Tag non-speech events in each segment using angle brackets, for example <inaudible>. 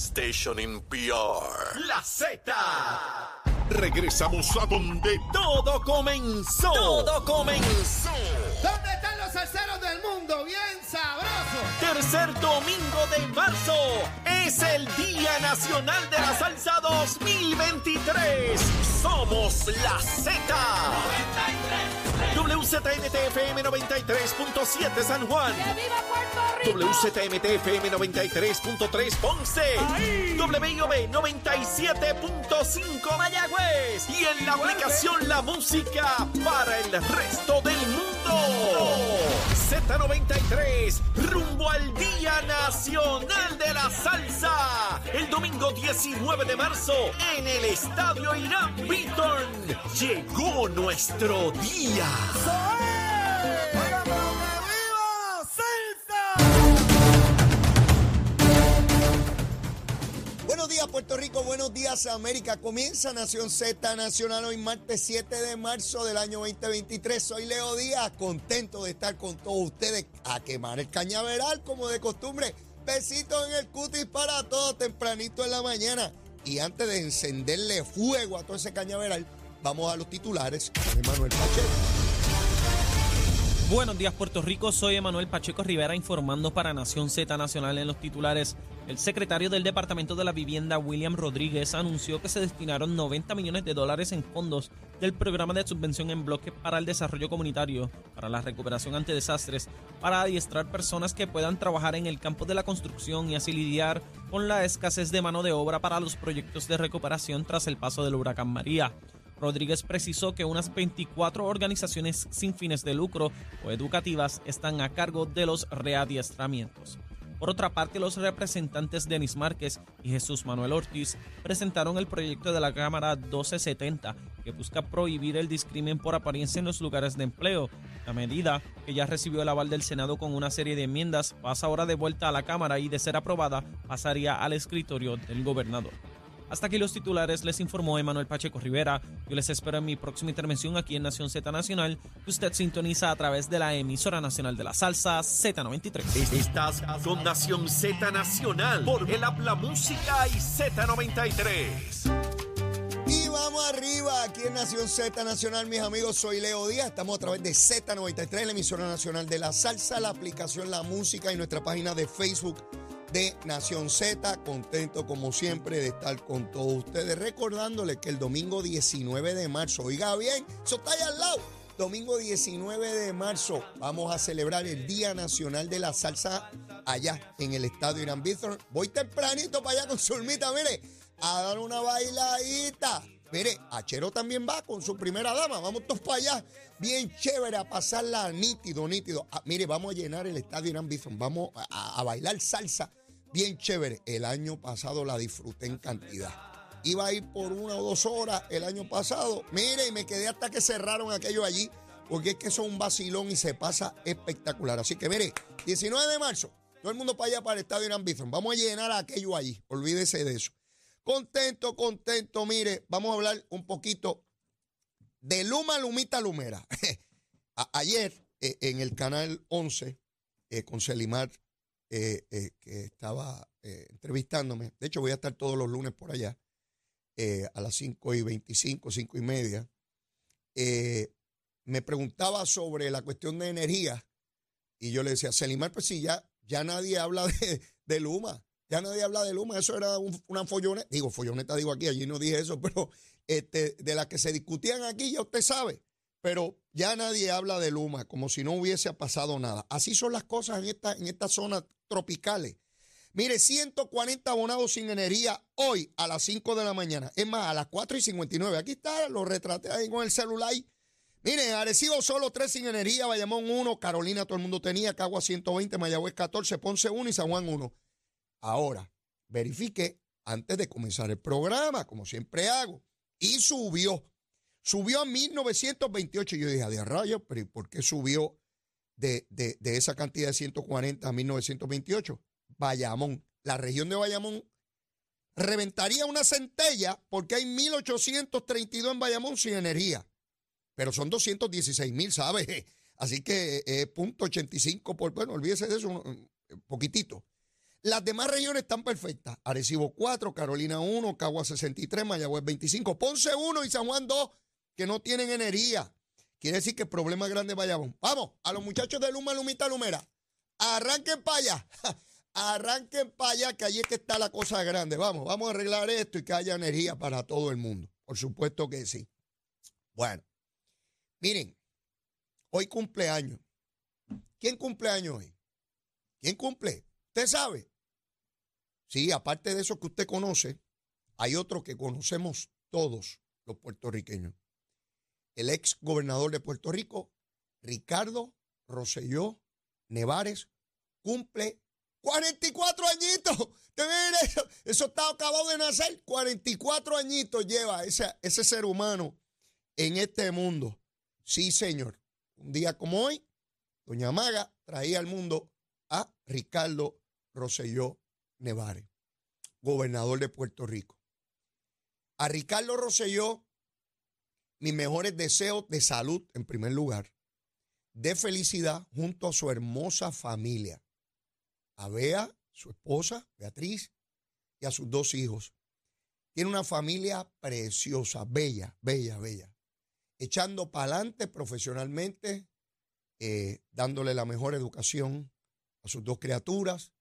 station in PR. La Z. Regresamos a donde todo comenzó. Todo comenzó. ¿Dónde están los salseros del mundo? Bien sabroso. Tercer domingo de marzo es el Día Nacional de la Salsa 2023. Somos la Z. WZMTFM 93.7 San Juan. ¡Que viva Puerto Rico! WZMTFM 93.3 Ponce. WIOB 97.5 Mayagüez. Y en la aplicación La Música para el resto del mundo. Z93, rumbo al Día Nacional de la Salsa. El domingo 19 de marzo en el Estadio Irán Beaton. Llegó nuestro día. Buenos días, Puerto Rico. Buenos días, América. Comienza Nación Z Nacional hoy, martes 7 de marzo del año 2023. Soy Leo Díaz, contento de estar con todos ustedes a quemar el cañaveral, como de costumbre. Besitos en el cutis para todos, tempranito en la mañana. Y antes de encenderle fuego a todo ese cañaveral, vamos a los titulares con Emanuel Pacheco. Buenos días Puerto Rico, soy Emanuel Pacheco Rivera informando para Nación Z Nacional en los titulares. El secretario del Departamento de la Vivienda, William Rodríguez, anunció que se destinaron 90 millones de dólares en fondos del programa de subvención en bloque para el desarrollo comunitario, para la recuperación ante desastres, para adiestrar personas que puedan trabajar en el campo de la construcción y así lidiar con la escasez de mano de obra para los proyectos de recuperación tras el paso del huracán María. Rodríguez precisó que unas 24 organizaciones sin fines de lucro o educativas están a cargo de los readiestramientos. Por otra parte, los representantes Denis Márquez y Jesús Manuel Ortiz presentaron el proyecto de la Cámara 1270 que busca prohibir el discrimen por apariencia en los lugares de empleo. La medida, que ya recibió el aval del Senado con una serie de enmiendas, pasa ahora de vuelta a la Cámara y de ser aprobada pasaría al escritorio del gobernador. Hasta aquí los titulares, les informó Emanuel Pacheco Rivera. Yo les espero en mi próxima intervención aquí en Nación Z Nacional, que usted sintoniza a través de la emisora nacional de la salsa Z93. Estás con Nación Z Nacional por el Habla Música y Z93. Y vamos arriba, aquí en Nación Z Nacional, mis amigos, soy Leo Díaz, estamos a través de Z93, la emisora nacional de la salsa, la aplicación La Música y nuestra página de Facebook de Nación Z, contento como siempre de estar con todos ustedes, recordándoles que el domingo 19 de marzo, oiga bien, eso está ahí al lado, domingo 19 de marzo vamos a celebrar el Día Nacional de la Salsa allá en el Estadio Irán Bithorn. Voy tempranito para allá con Zulmita, mire, a dar una bailadita. Mire, Achero también va con su primera dama. Vamos todos para allá. Bien chévere, a pasarla nítido, nítido. Ah, mire, vamos a llenar el estadio Irán Bithorn. Vamos a bailar salsa. Bien chévere. El año pasado la disfruté en cantidad. Iba a ir por una o dos horas el año pasado. Mire, y me quedé hasta que cerraron aquello allí. Porque es que es un vacilón y se pasa espectacular. Así que mire, 19 de marzo, todo el mundo para allá, para el estadio Irán Bithorn. Vamos a llenar aquello allí. Olvídese de eso. Contento, contento. Mire, vamos a hablar un poquito de Luma, Lumita, Lumera. <laughs> Ayer eh, en el canal 11 eh, con Selimar, eh, eh, que estaba eh, entrevistándome. De hecho, voy a estar todos los lunes por allá a las 5 y 25, 5 y media. Me preguntaba sobre la cuestión de energía y yo le decía, Selimar, pues sí, ya, ya nadie habla de, Luma. Ya nadie habla de Luma, eso era un- una folloneta. Digo, folloneta digo aquí, allí no dije eso, <laughs> pero este, de las que se discutían aquí, ya usted sabe. Pero ya nadie habla de Luma, como si no hubiese pasado nada. Así son las cosas en esta, en estas zonas tropicales. Mire, 140 abonados sin energía hoy a las 5 de la mañana. Es más, a las 4 y 59. Aquí está, lo retraté ahí con el celular. Miren, Arecibo solo 3 sin energía, Bayamón 1, Carolina todo el mundo tenía, Cagua 120, Mayagüez 14, Ponce 1 y San Juan 1. Ahora, verifique antes de comenzar el programa, como siempre hago. Y subió. Subió a 1928. Yo dije, a rayos, pero ¿y por qué subió de, de- de esa cantidad de 140 a 1928? Bayamón. La región de Bayamón reventaría una centella porque hay 1832 en Bayamón sin energía. Pero son 216 mil, ¿sabes? <laughs> Así que punto 85 por, bueno, olvídese de eso, un- un poquitito. Las demás regiones están perfectas. Arecibo 4, Carolina 1, Cagua 63, Mayagüez 25, Ponce 1 y San Juan 2, que no tienen energía. Quiere decir que el problema grande Bayamón. Vamos, a los muchachos de Luma, Lumita, Lumera. Arranquen para allá. <laughs> Arranquen para allá, que allí es que está la cosa grande. Vamos, vamos a arreglar esto y que haya energía para todo el mundo. Por supuesto que sí. Bueno, miren, hoy cumpleaños. ¿Quién cumpleaños hoy? ¿Quién cumple? ¿Usted sabe? Sí, aparte de eso que usted conoce, hay otro que conocemos todos los puertorriqueños. El ex gobernador de Puerto Rico, Ricardo Rosselló Nevares, cumple 44 añitos. <laughs> Eso, eso está acabado de nacer. 44 añitos lleva ese, ese ser humano en este mundo. Sí, señor. Un día como hoy, Doña Maga traía al mundo a Ricardo Rosselló Nevares, gobernador de Puerto Rico. A Ricardo Rosselló, mis mejores deseos de salud en primer lugar, de felicidad junto a su hermosa familia, a Bea, su esposa, Beatriz, y a sus dos hijos. Tiene una familia preciosa, bella, bella, bella, echando para adelante profesionalmente, eh, dándole la mejor educación a sus dos criaturas,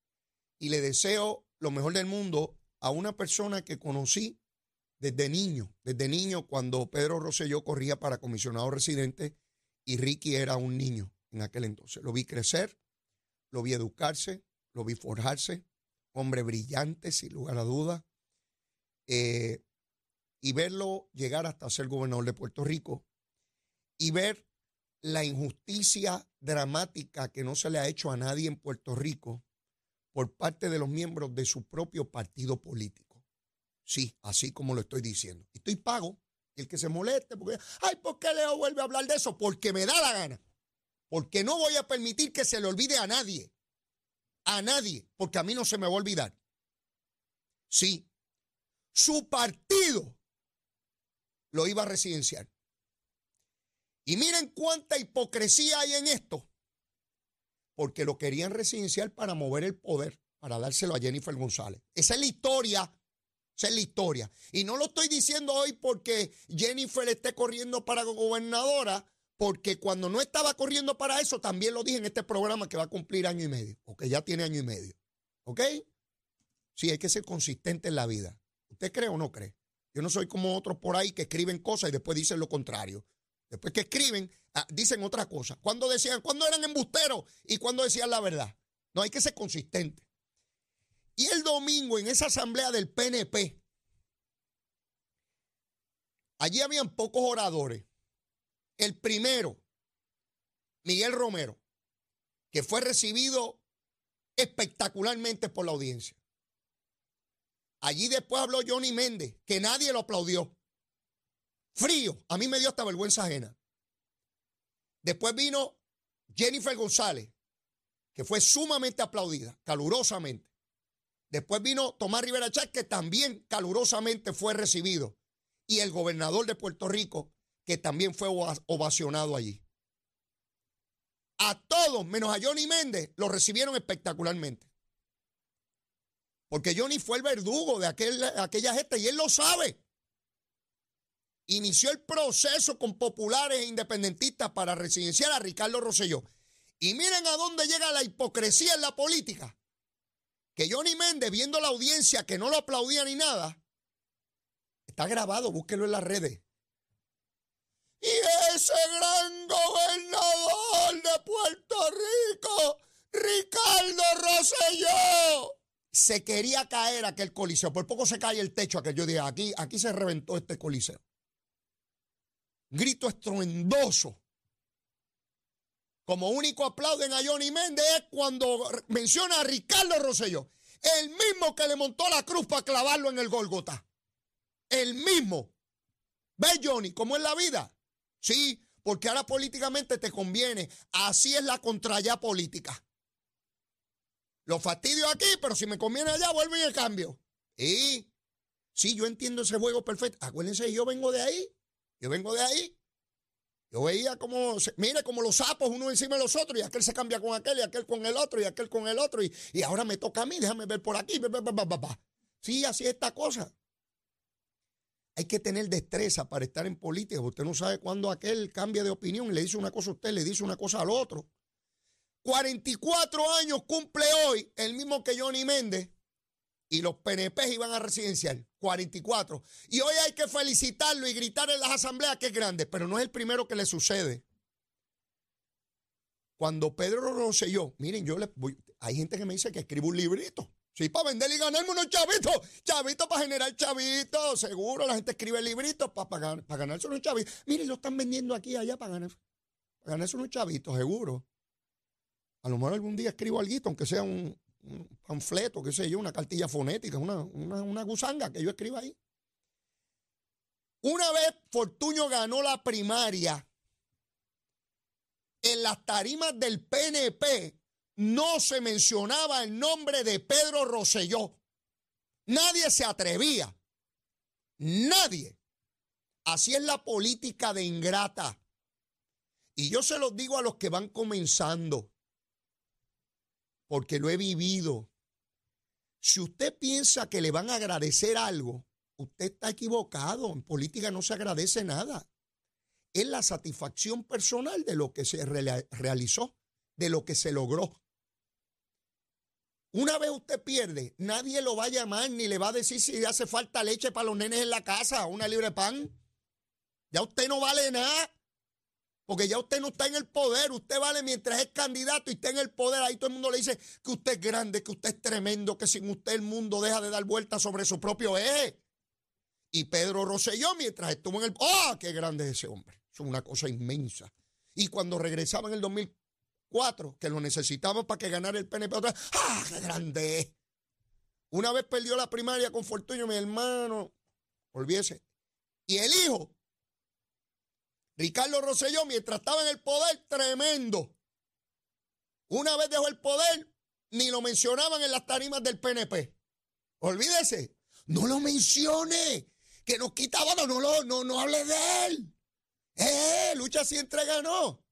y le deseo lo mejor del mundo a una persona que conocí desde niño, desde niño cuando Pedro Rosselló corría para comisionado residente y Ricky era un niño en aquel entonces. Lo vi crecer, lo vi educarse, lo vi forjarse, hombre brillante, sin lugar a dudas, eh, y verlo llegar hasta ser gobernador de Puerto Rico y ver la injusticia dramática que no se le ha hecho a nadie en Puerto Rico por parte de los miembros de su propio partido político. Sí, así como lo estoy diciendo. Estoy pago. El que se moleste, porque, ay, ¿por qué Leo vuelve a hablar de eso? Porque me da la gana. Porque no voy a permitir que se le olvide a nadie. A nadie. Porque a mí no se me va a olvidar. Sí, su partido lo iba a residenciar. Y miren cuánta hipocresía hay en esto porque lo querían residencial para mover el poder, para dárselo a Jennifer González. Esa es la historia. Esa es la historia. Y no lo estoy diciendo hoy porque Jennifer esté corriendo para gobernadora, porque cuando no estaba corriendo para eso, también lo dije en este programa que va a cumplir año y medio, o que ya tiene año y medio. ¿Ok? Sí, hay que ser consistente en la vida. ¿Usted cree o no cree? Yo no soy como otros por ahí que escriben cosas y después dicen lo contrario. Después que escriben, ah, dicen otra cosa. Cuando decían, cuando eran embusteros y cuando decían la verdad. No hay que ser consistente. Y el domingo en esa asamblea del PNP, allí habían pocos oradores. El primero, Miguel Romero, que fue recibido espectacularmente por la audiencia. Allí después habló Johnny Méndez, que nadie lo aplaudió. Frío. A mí me dio hasta vergüenza ajena. Después vino Jennifer González, que fue sumamente aplaudida, calurosamente. Después vino Tomás Rivera Chávez, que también calurosamente fue recibido. Y el gobernador de Puerto Rico, que también fue ovacionado allí. A todos, menos a Johnny Méndez, lo recibieron espectacularmente. Porque Johnny fue el verdugo de aquella gente y él lo sabe inició el proceso con populares e independentistas para residenciar a Ricardo Rosselló. Y miren a dónde llega la hipocresía en la política. Que Johnny Méndez, viendo la audiencia que no lo aplaudía ni nada, está grabado, búsquelo en las redes. Y ese gran gobernador de Puerto Rico, Ricardo Rosselló, se quería caer aquel coliseo. Por poco se cae el techo aquel. Yo dije, aquí, aquí se reventó este coliseo grito estruendoso. Como único aplauden a Johnny Méndez es cuando menciona a Ricardo Rosselló, el mismo que le montó la cruz para clavarlo en el Golgota. El mismo. ¿Ves, Johnny, cómo es la vida? Sí, porque ahora políticamente te conviene. Así es la contraya política. Lo fastidio aquí, pero si me conviene allá, vuelvo y el cambio. Y sí, yo entiendo ese juego perfecto. Acuérdense, yo vengo de ahí. Yo vengo de ahí. Yo veía como, mire, como los sapos uno encima de los otros, y aquel se cambia con aquel, y aquel con el otro, y aquel con el otro, y, y ahora me toca a mí, déjame ver por aquí. Sí, así es esta cosa. Hay que tener destreza para estar en política. Usted no sabe cuándo aquel cambia de opinión y le dice una cosa a usted, le dice una cosa al otro. 44 años cumple hoy el mismo que Johnny Méndez y los PNP iban a residencial. 44. Y hoy hay que felicitarlo y gritar en las asambleas que es grande, pero no es el primero que le sucede. Cuando Pedro Rosselló, miren, yo le voy, hay gente que me dice que escribo un librito. Sí, para vender y ganarme unos chavitos. Chavitos para generar chavitos. Seguro, la gente escribe libritos para, para, para ganarse unos chavitos. Miren, lo están vendiendo aquí allá para, ganar, para ganarse unos chavitos, seguro. A lo mejor algún día escribo algo, aunque sea un, panfleto, qué sé yo, una cartilla fonética, una, una, una gusanga que yo escriba ahí. Una vez Fortuño ganó la primaria en las tarimas del PNP, no se mencionaba el nombre de Pedro Rosselló. Nadie se atrevía. Nadie. Así es la política de ingrata. Y yo se los digo a los que van comenzando, porque lo he vivido. Si usted piensa que le van a agradecer algo, usted está equivocado. En política no se agradece nada. Es la satisfacción personal de lo que se realizó, de lo que se logró. Una vez usted pierde, nadie lo va a llamar ni le va a decir si hace falta leche para los nenes en la casa, una libre pan. Ya usted no vale nada. Porque ya usted no está en el poder, usted vale mientras es candidato y está en el poder. Ahí todo el mundo le dice que usted es grande, que usted es tremendo, que sin usted el mundo deja de dar vueltas sobre su propio eje. Y Pedro Rosselló, mientras estuvo en el... ¡Ah, qué grande es ese hombre! Es una cosa inmensa. Y cuando regresaba en el 2000, Cuatro, que lo necesitamos para que ganara el PNP otra vez. ¡Ah, qué grande! Una vez perdió la primaria con Fortunio, mi hermano, olvídese. Y el hijo, Ricardo Rosselló, mientras estaba en el poder, tremendo. Una vez dejó el poder, ni lo mencionaban en las tarimas del PNP. Olvídese, no lo mencione, que nos quitaba, no, no, no, no hable de él. Eh, lucha si entrega no.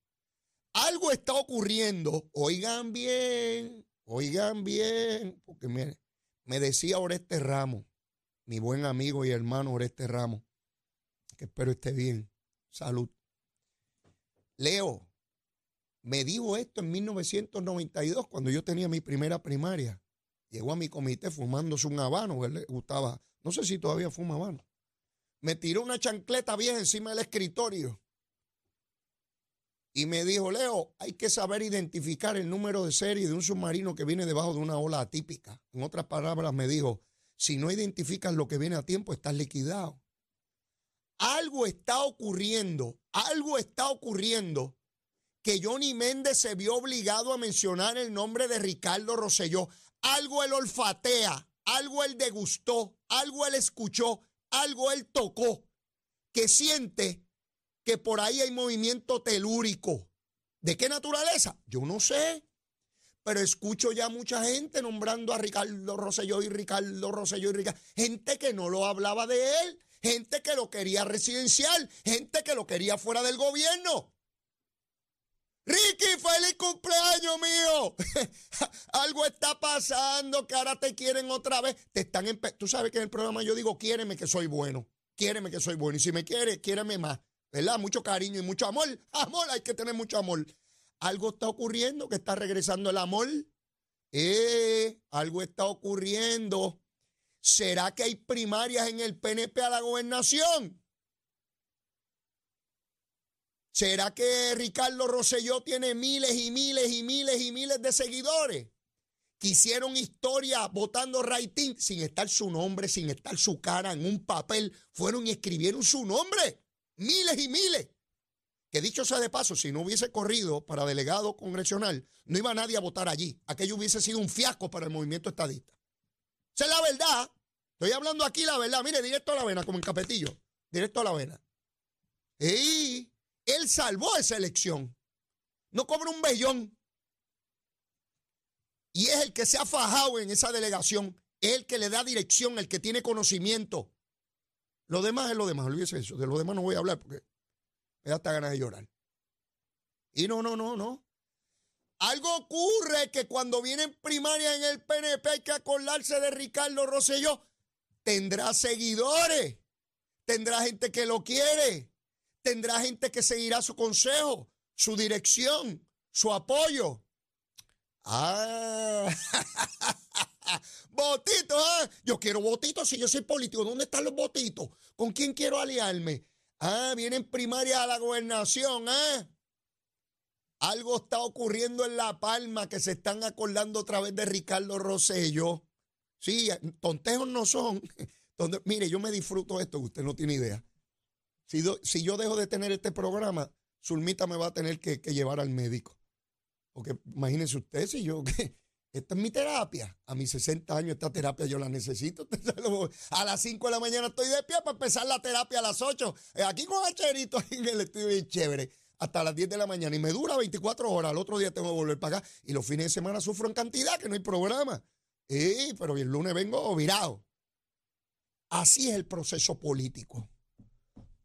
Algo está ocurriendo. Oigan bien, oigan bien, porque me, me decía Oreste Ramos, mi buen amigo y hermano Oreste Ramos, que espero esté bien. Salud. Leo, me dijo esto en 1992, cuando yo tenía mi primera primaria. Llegó a mi comité fumándose un habano, él le gustaba, no sé si todavía fuma habano. Me tiró una chancleta vieja encima del escritorio y me dijo, Leo, hay que saber identificar el número de serie de un submarino que viene debajo de una ola atípica. En otras palabras, me dijo, si no identificas lo que viene a tiempo, estás liquidado. Algo está ocurriendo, algo está ocurriendo que Johnny Méndez se vio obligado a mencionar el nombre de Ricardo Rosselló. Algo él olfatea, algo él degustó, algo él escuchó, algo él tocó, que siente que por ahí hay movimiento telúrico. ¿De qué naturaleza? Yo no sé. Pero escucho ya mucha gente nombrando a Ricardo Rosselló y Ricardo Rosselló y Ricardo. Gente que no lo hablaba de él. Gente que lo quería residencial. Gente que lo quería fuera del gobierno. Ricky, feliz cumpleaños mío. <laughs> Algo está pasando que ahora te quieren otra vez. Te están Tú sabes que en el programa yo digo, quiéreme que soy bueno. Quiéreme que soy bueno. Y si me quiere, quiéreme más. ¿verdad? Mucho cariño y mucho amor. <laughs> Amor, hay que tener mucho amor. Algo está ocurriendo que está regresando el amor. Eh, algo está ocurriendo. ¿Será que hay primarias en el PNP a la gobernación? ¿Será que Ricardo Rosselló tiene miles y miles y miles y miles de seguidores? que hicieron historia votando rating sin estar su nombre, sin estar su cara en un papel, fueron y escribieron su nombre miles y miles. Que dicho sea de paso, si no hubiese corrido para delegado congresional, no iba nadie a votar allí. Aquello hubiese sido un fiasco para el movimiento estadista. Esa es la verdad. Estoy hablando aquí la verdad. Mire, directo a la vena, como en Capetillo. Directo a la vena. Y él salvó esa elección. No cobra un bellón. Y es el que se ha fajado en esa delegación. El que le da dirección, el que tiene conocimiento. Lo demás es lo demás, olvídese eso. De lo demás no voy a hablar porque me da hasta ganas de llorar. Y no, no, no, no. Algo ocurre que cuando vienen primaria en el PNP hay que acordarse de Ricardo Rosselló. Tendrá seguidores, tendrá gente que lo quiere, tendrá gente que seguirá su consejo, su dirección, su apoyo. Ah, <laughs> votitos, ¿ah? Yo quiero votitos si yo soy político. ¿Dónde están los votitos? ¿Con quién quiero aliarme? Ah, vienen primaria a la gobernación, ¿ah? Algo está ocurriendo en La Palma que se están acordando otra vez de Ricardo Rosello. Sí, tontejos no son. <laughs> mire, yo me disfruto esto, usted no tiene idea. Si, yo dejo de tener este programa, Zulmita me va a tener que, llevar al médico. Porque imagínense usted, si yo, <laughs> esta es mi terapia. A mis 60 años esta terapia yo la necesito. <laughs> A las 5 de la mañana estoy de pie para empezar la terapia a las 8. Eh, aquí con Hacherito en el estudio bien chévere hasta las 10 de la mañana y me dura 24 horas. Al otro día tengo que volver para acá y los fines de semana sufro en cantidad que no hay programa. Sí, pero el lunes vengo virado. Así es el proceso político.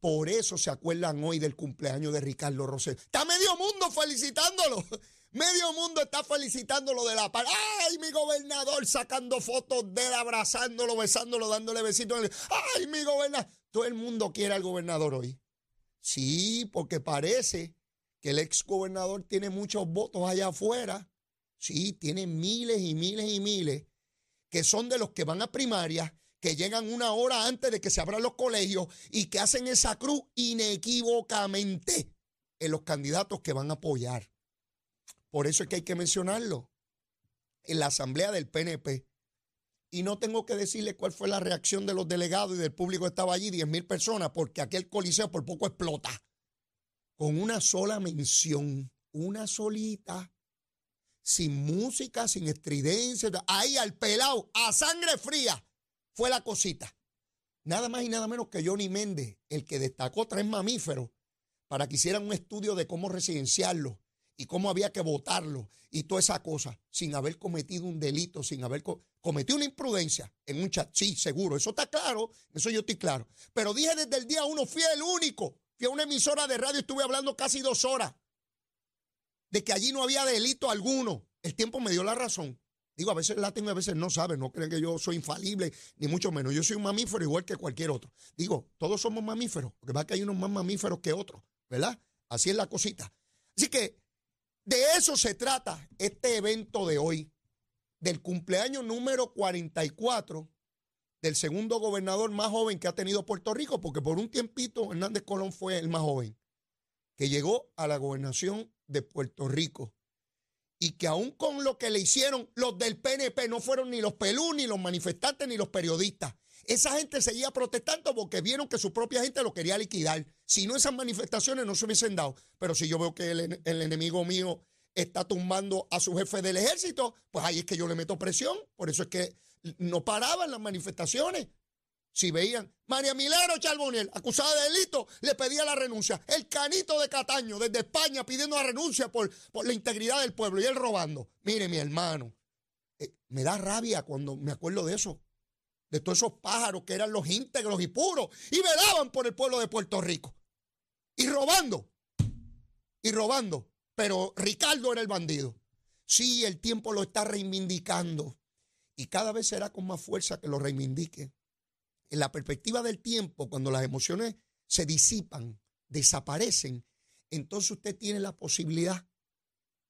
Por eso se acuerdan hoy del cumpleaños de Ricardo Rosell. Está medio mundo felicitándolo. <laughs> Medio mundo está felicitándolo de la paz. ¡Ay, mi gobernador! Sacando fotos de él, abrazándolo, besándolo, dándole besitos. ¡Ay, mi gobernador! Todo el mundo quiere al gobernador hoy. Sí, porque parece que el ex gobernador tiene muchos votos allá afuera. Sí, tiene miles y miles y miles que son de los que van a primaria, que llegan una hora antes de que se abran los colegios y que hacen esa cruz inequívocamente en los candidatos que van a apoyar. Por eso es que hay que mencionarlo. En la asamblea del PNP y no tengo que decirle cuál fue la reacción de los delegados y del público que estaba allí, 10 mil personas, porque aquel coliseo por poco explota. Con una sola mención, una solita, sin música, sin estridencia, ahí al pelado, a sangre fría, fue la cosita. Nada más y nada menos que Johnny Méndez, el que destacó tres mamíferos para que hicieran un estudio de cómo residenciarlo y cómo había que votarlo y toda esa cosa, sin haber cometido un delito, sin haber cometido una imprudencia en un chat. Sí, seguro, eso está claro, eso yo estoy claro. Pero dije desde el día uno, fui el único, fui a una emisora de radio estuve hablando casi dos horas de que allí no había delito alguno. El tiempo me dio la razón. Digo, a veces la tengo, a veces no saben, no creen que yo soy infalible, ni mucho menos. Yo soy un mamífero igual que cualquier otro. Digo, todos somos mamíferos, porque va que hay unos más mamíferos que otros, ¿verdad? Así es la cosita. Así que de eso se trata este evento de hoy, del cumpleaños número 44 del segundo gobernador más joven que ha tenido Puerto Rico, porque por un tiempito Hernández Colón fue el más joven, que llegó a la gobernación de Puerto Rico. Y que aún con lo que le hicieron los del PNP, no fueron ni los pelú, ni los manifestantes, ni los periodistas. Esa gente seguía protestando porque vieron que su propia gente lo quería liquidar. Si no, esas manifestaciones no se hubiesen dado. Pero si yo veo que el, enemigo mío está tumbando a su jefe del ejército, pues ahí es que yo le meto presión. Por eso es que no paraban las manifestaciones. Si veían, María Milero Charboniel, acusada de delito, le pedía la renuncia. El canito de Cataño, desde España, pidiendo la renuncia por, por la integridad del pueblo y él robando. Mire, mi hermano, eh, me da rabia cuando me acuerdo de eso de todos esos pájaros que eran los íntegros y puros y velaban por el pueblo de Puerto Rico. Y robando, y robando. Pero Ricardo era el bandido. Sí, el tiempo lo está reivindicando y cada vez será con más fuerza que lo reivindique. En la perspectiva del tiempo, cuando las emociones se disipan, desaparecen, entonces usted tiene la posibilidad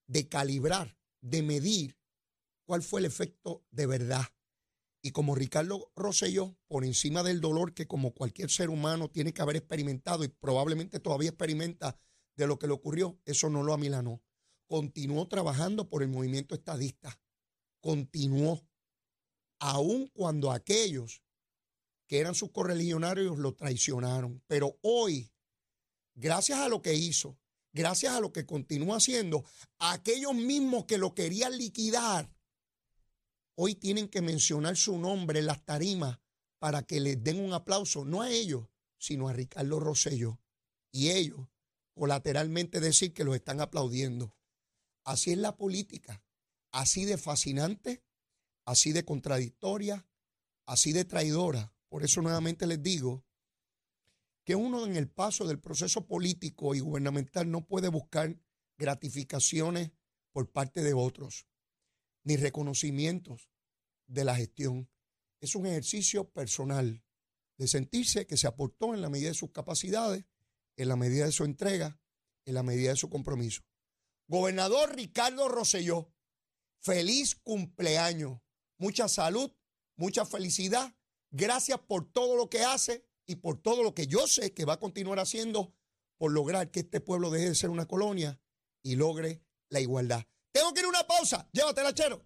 de calibrar, de medir cuál fue el efecto de verdad y como Ricardo Rosselló, por encima del dolor que como cualquier ser humano tiene que haber experimentado y probablemente todavía experimenta de lo que le ocurrió, eso no lo amilanó. Continuó trabajando por el movimiento estadista. Continuó. Aun cuando aquellos que eran sus correligionarios lo traicionaron. Pero hoy, gracias a lo que hizo, gracias a lo que continúa haciendo, aquellos mismos que lo querían liquidar, hoy tienen que mencionar su nombre en las tarimas para que les den un aplauso, no a ellos, sino a Ricardo Rosello. Y ellos colateralmente decir que los están aplaudiendo. Así es la política, así de fascinante, así de contradictoria, así de traidora. Por eso nuevamente les digo, que uno en el paso del proceso político y gubernamental no puede buscar gratificaciones por parte de otros, ni reconocimientos de la gestión. Es un ejercicio personal de sentirse que se aportó en la medida de sus capacidades, en la medida de su entrega, en la medida de su compromiso. Gobernador Ricardo Rosselló, feliz cumpleaños, mucha salud, mucha felicidad. Gracias por todo lo que hace y por todo lo que yo sé que va a continuar haciendo por lograr que este pueblo deje de ser una colonia y logre la igualdad. Tengo que ir a una pausa. Llévatela, chero.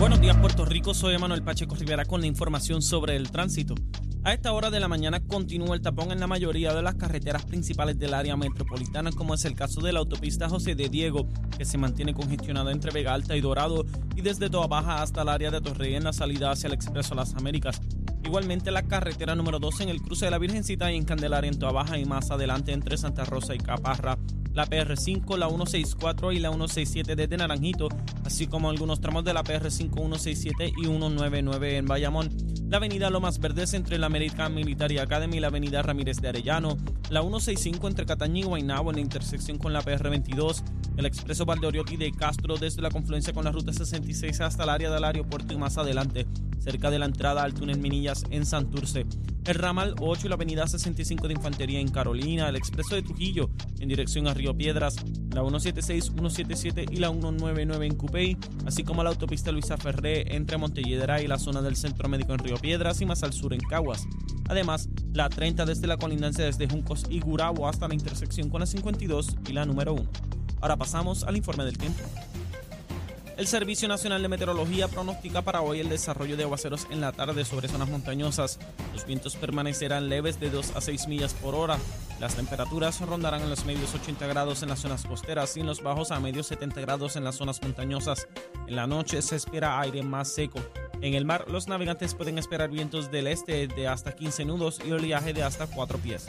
Buenos días, Puerto Rico. Soy Manuel Pacheco Rivera con la información sobre el tránsito. A esta hora de la mañana continúa el tapón en la mayoría de las carreteras principales del área metropolitana, como es el caso de la autopista José de Diego, que se mantiene congestionada entre Vega Alta y Dorado, y desde Toa Baja hasta el área de Torrey en la salida hacia el Expreso Las Américas. Igualmente la carretera número 2 en el cruce de la Virgencita y en Candelaria en Toa y más adelante entre Santa Rosa y Caparra la PR5, la 164 y la 167 desde Naranjito, así como algunos tramos de la PR5, 167 y 199 en Bayamón, la avenida Lomas Verdes entre la American Military Academy y la avenida Ramírez de Arellano, la 165 entre Catañí y Guaynabo en la intersección con la PR22, el expreso Valdoriotti de Castro desde la confluencia con la ruta 66 hasta el área del aeropuerto y más adelante, cerca de la entrada al túnel Minillas en Santurce, el ramal 8 y la avenida 65 de Infantería en Carolina, el expreso de Trujillo en dirección a Río Piedras, la 176, 177 y la 199 en Cupey, así como la autopista Luisa Ferré entre Montelledra y la zona del Centro Médico en Río Piedras y más al sur en Caguas. Además, la 30 desde la colindancia desde Juncos y Gurabo hasta la intersección con la 52 y la número 1. Ahora pasamos al informe del tiempo. El Servicio Nacional de Meteorología pronostica para hoy el desarrollo de aguaceros en la tarde sobre zonas montañosas. Los vientos permanecerán leves de 2 a 6 millas por hora. Las temperaturas rondarán en los medios 80 grados en las zonas costeras y en los bajos a medios 70 grados en las zonas montañosas. En la noche se espera aire más seco. En el mar, los navegantes pueden esperar vientos del este de hasta 15 nudos y oleaje de hasta 4 pies.